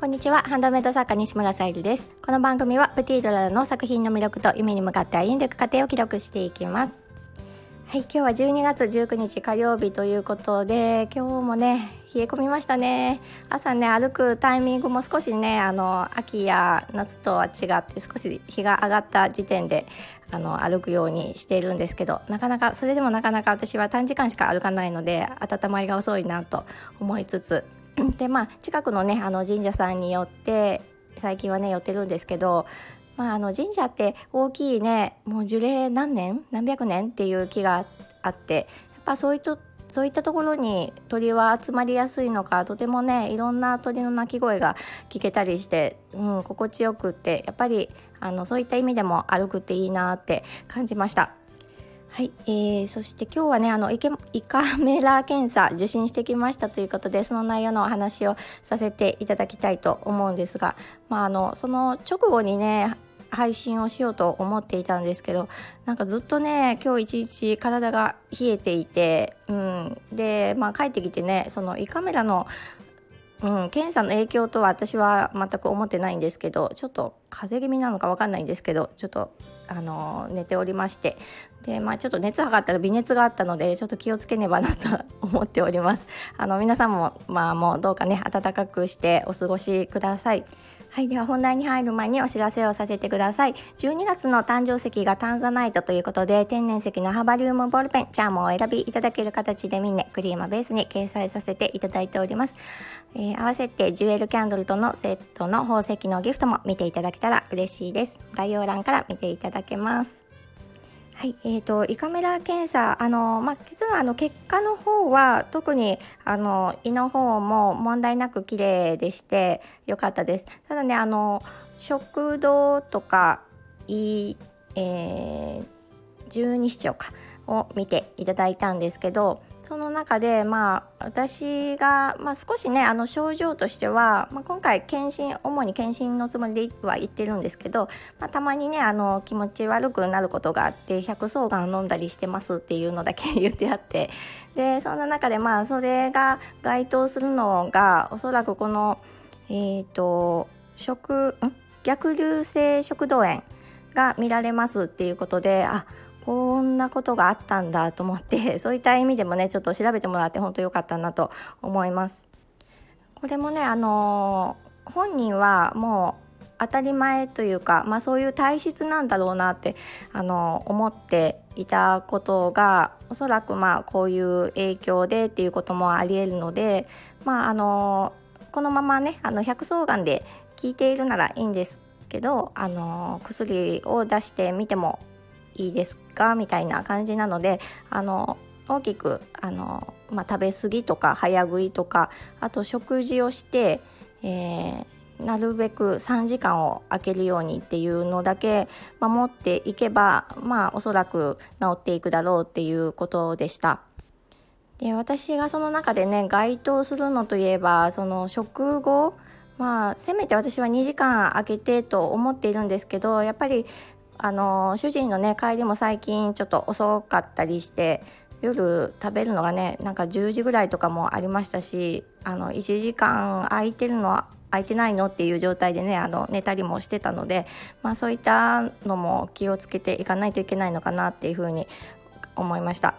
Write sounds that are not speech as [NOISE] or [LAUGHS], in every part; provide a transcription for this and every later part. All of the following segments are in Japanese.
こんにちは。ハンドメイド作家西村さゆりです。この番組はプティードラの作品の魅力と夢に向かって歩んでいく過程を記録していきます。はい今日は12月19日火曜日ということで今日もね冷え込みましたね。朝ね歩くタイミングも少しねあの秋や夏とは違って少し日が上がった時点であの歩くようにしているんですけどなかなかそれでもなかなか私は短時間しか歩かないので温まりが遅いなと思いつつでまあ近くのねあの神社さんによって最近はね寄ってるんですけどまあ、あの神社って大きいねもう樹齢何年？何百年っていう木があってやっぱそういったそういったところに鳥は集まりやすいのかとてもねいろんな鳥の鳴き声が聞けたりして、うん、心地よくってやっぱりあのそういった意味でも歩くっていいなって感じました。はい、えー、そして今日はねあの胃カメラ検査受診してきましたということでその内容のお話をさせていただきたいと思うんですが、まあ、あのその直後にね配信をしようと思っていたんですけどなんかずっとね今日一日体が冷えていて、うん、で、まあ、帰ってきてねその胃カメラのうん、検査の影響とは私は全く思ってないんですけどちょっと風邪気味なのか分かんないんですけどちょっとあの寝ておりまして。で、まあ、ちょっと熱測ったら微熱があったのでちょっと気をつけねばなと思っております。あの皆さんもまあもうどうかね暖かくしてお過ごしください。はい、では本題に入る前にお知らせをさせてください。12月の誕生石がタンザナイトということで、天然石のハバリウムボールペン、チャームをお選びいただける形でミンネ、クリームベースに掲載させていただいております。えー、合わせてジュエルキャンドルとのセットの宝石のギフトも見ていただけたら嬉しいです。概要欄から見ていただけます。はい、えーと、胃カメラ検査あの、まあ、結論あの結果の方は特にあの胃の方も問題なく綺麗でして良かったです。ただねあの食道とか胃、えー、十二指腸かを見ていただいたんですけどその中でまあ私が、まあ、少しねあの症状としては、まあ、今回検診主に検診のつもりでは言ってるんですけど、まあ、たまにねあの気持ち悪くなることがあって百草丸飲んだりしてますっていうのだけ [LAUGHS] 言ってあってでそんな中でまあそれが該当するのがおそらくこのえっ、ー、と食逆流性食道炎が見られますっていうことであこんなことがあったんだと思って [LAUGHS] そういった意味でもねちょっと調べてもらって本当良かったなと思います。これもねあのー、本人はもう当たり前というか、まあ、そういう体質なんだろうなってあの思っていたことがおそらくまあこういう影響でっていうこともありえるので、まあ、あのこのままねあの百草がんで効いているならいいんですけどあの薬を出してみてもいいですか？みたいな感じなのであの大きくあの、まあ、食べ過ぎとか早食いとかあと食事をして、えー、なるべく3時間を空けるようにっていうのだけ守っていけばまあおそらく治っていくだろうっていうことでした。で私がその中でね該当するのといえばその食後まあせめて私は2時間空けてと思っているんですけどやっぱりあの主人のね帰りも最近ちょっと遅かったりして夜食べるのがねなんか10時ぐらいとかもありましたしあの1時間空いてるのは空いてないのっていう状態でねあの寝たりもしてたので、まあ、そういったのも気をつけていかないといけないのかなっていうふうに思いました。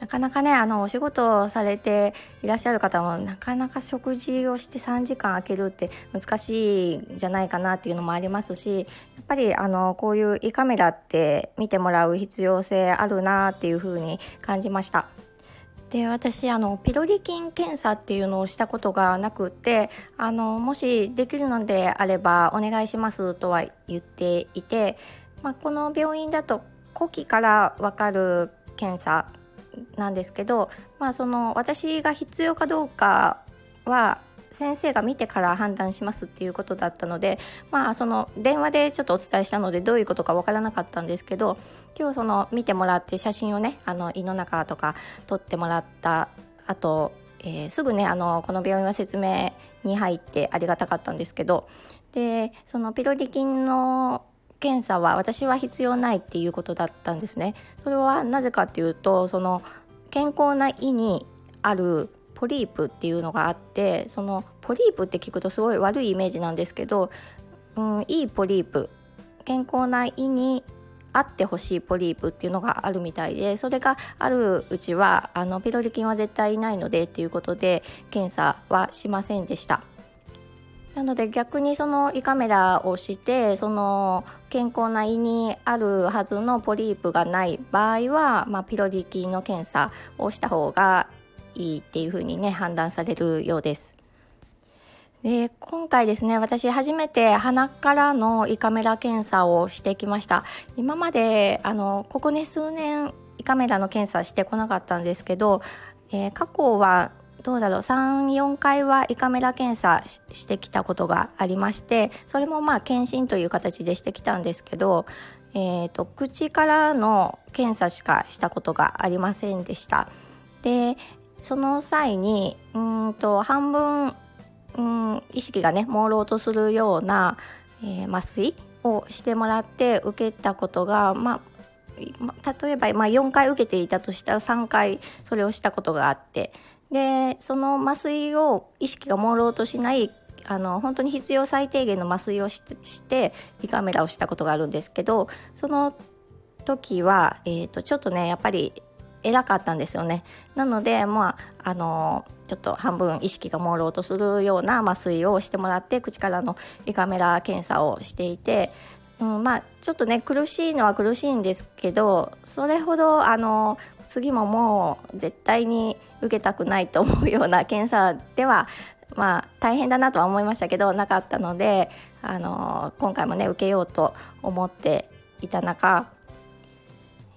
なかなかねあのお仕事をされていらっしゃる方もなかなか食事をして3時間空けるって難しいんじゃないかなっていうのもありますしやっぱりあのこういう胃カメラって見てもらう必要性あるなっていうふうに感じました。で私あのピロリ菌検査っていうのをしたことがなくってあのもしできるのであればお願いしますとは言っていて、まあ、この病院だと呼気から分かる検査なんですけど、まあ、その私が必要かどうかは先生が見てから判断しますっていうことだったのでまあその電話でちょっとお伝えしたのでどういうことかわからなかったんですけど今日その見てもらって写真をねあの胃の中とか撮ってもらった後、えー、すぐねあのこの病院は説明に入ってありがたかったんですけどでそのピロリ菌の検査は私は必要ないっていうことだったんですね。それはなぜかっていうとその健康な胃にあるポリープっていうのがあってそのポリープって聞くとすごい悪いイメージなんですけど、うん、いいポリープ健康な胃にあってほしいポリープっていうのがあるみたいでそれがあるうちはあのピロリ菌は絶対いないのでっていうことで検査はしませんでした。なので逆にその胃カメラをしてその健康な胃にあるはずのポリープがない場合は、まあ、ピロリ菌の検査をした方がいいっていうふうにね判断されるようです。で今回ですね私初めて鼻からの胃カメラ検査をしてきました今まであのここね数年胃カメラの検査してこなかったんですけど、えー、過去はどうだろう34回は胃カメラ検査してきたことがありましてそれもまあ検診という形でしてきたんですけど、えーと口からの検査しかしたことがありませんでした。でその際にうんと半分うん意識がね朦朧とするような、えー、麻酔をしてもらって受けたことがまあ例えば、まあ、4回受けていたとしたら3回それをしたことがあってでその麻酔を意識が朦朧としないあの本当に必要最低限の麻酔をして胃カメラをしたことがあるんですけどその時は、えーとちょっとねやっぱり偉かったんですよね。なのでまああのちょっと半分意識が朦朧とするような麻酔をしてもらって口からの胃カメラ検査をしていて、うん、まあちょっとね苦しいのは苦しいんですけどそれほどあの次ももう絶対に受けたくないと思うような検査ではまあ大変だなとは思いましたけどなかったのであの今回もね受けようと思っていた中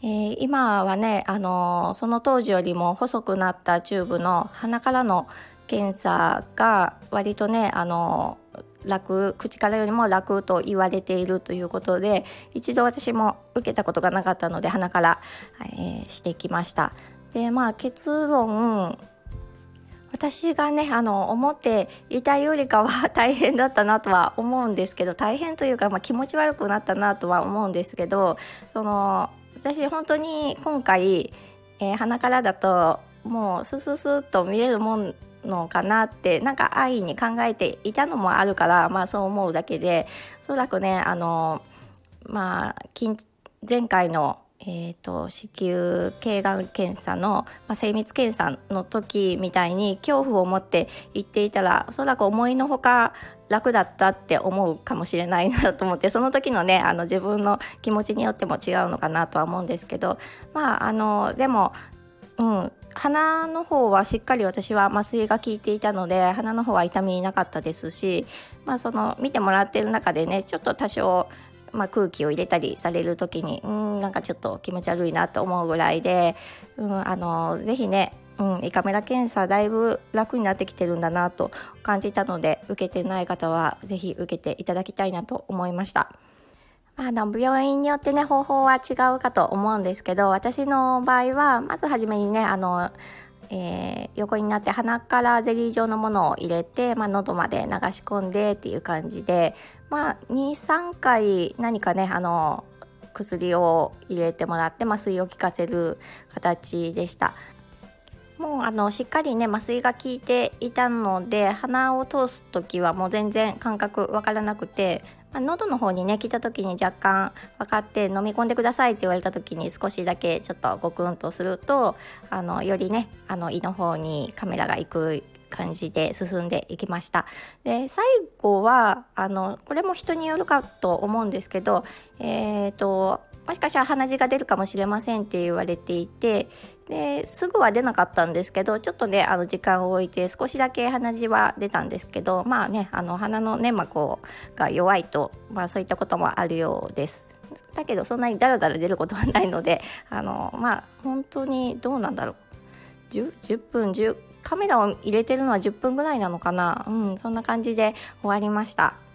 えー、今はね、あの、その当時よりも細くなったチューブの鼻からの検査が割とね、あの、楽口からよりも楽と言われているということで一度私も受けたことがなかったので鼻から、えー、してきました。でまあ結論私がねあの思っていたよりかは大変だったなとは思うんですけど大変というか、まあ、気持ち悪くなったなとは思うんですけどその私本当に今回、えー、鼻からだともうスススッと見れるもんのかなってなんか安易に考えていたのもあるからまあそう思うだけでおそらくねあのまあ前回のえーと、子宮頸がん検査の、まあ、精密検査の時みたいに恐怖を持って行っていたらおそらく思いのほか楽だったって思うかもしれないなと思ってその時のねあの自分の気持ちによっても違うのかなとは思うんですけどまああのでもうん鼻の方はしっかり私は麻酔が効いていたので鼻の方は痛みなかったですし、まあ、その見てもらってる中でねちょっと多少まあ、空気を入れたりされる時にうんなんかちょっと気持ち悪いなと思うぐらいで、うん、あのぜひねうん、胃カメラ検査だいぶ楽になってきてるんだなと感じたので受けてない方は是非受けていただきたいなと思いました。あの病院によってね方法は違うかと思うんですけど私の場合はまず初めにねあのえー、横になって鼻からゼリー状のものを入れて、まあ、喉まで流し込んでっていう感じで、まあ、23回何かねあの薬を入れてもらって麻酔を効かせる形でした。もうあのしっかりね麻酔が効いていたので鼻を通す時はもう全然感覚わからなくてまあ、喉の方にね来た時に若干分かって飲み込んでくださいって言われた時に少しだけちょっとゴクンとするとあのよりねあの胃の方にカメラが行く感じで進んでいきました。で最後はあのこれも人によるかと思うんですけどえっ、ー、ともしかしたら鼻血が出るかもしれませんって言われていてですぐは出なかったんですけどちょっとねあの時間を置いて少しだけ鼻血は出たんですけどまあねあの鼻の粘膜が弱いと、まあ、そういったこともあるようです。だけどそんなにダラダラ出ることはないのであのまあ本当にどうなんだろう 10, 10分10カメラを入れてるのは10分ぐらいなのかなうんそんな感じで終わりました。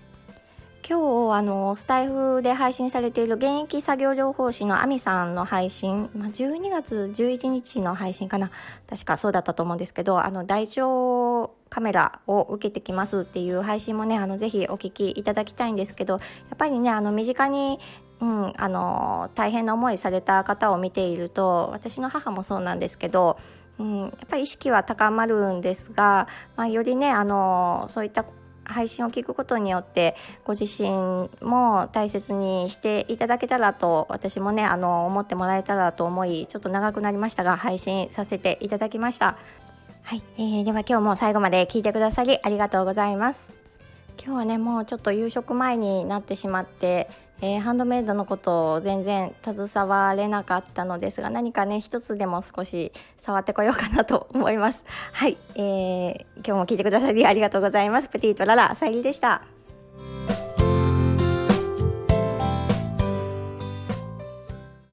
今日あのスタイフで配信されている現役作業療法士のアミさんの配信、まあ、12月11日の配信かな。確かそうだったと思うんですけどあの大腸カメラを受けてきますっていう配信もねあのぜひお聞きいただきたいんですけどやっぱりねあの身近にうん、あの大変な思いされた方を見ていると私の母もそうなんですけどうん、やっぱり意識は高まるんですが、まあ、よりねあのそういった配信を聞くことによってご自身も大切にしていただけたらと私もねあの思ってもらえたらと思いちょっと長くなりましたが配信させていただきました。はい、えー、では今日も最後まで聞いてくださりありがとうございます。今日はねもうちょっと夕食前になってしまってえー、ハンドメイドのことを全然携われなかったのですが何かね一つでも少し触ってこようかなと思います。はい、えー、今日も聞いてくださりありがとうございます。プティとララさゆりでした。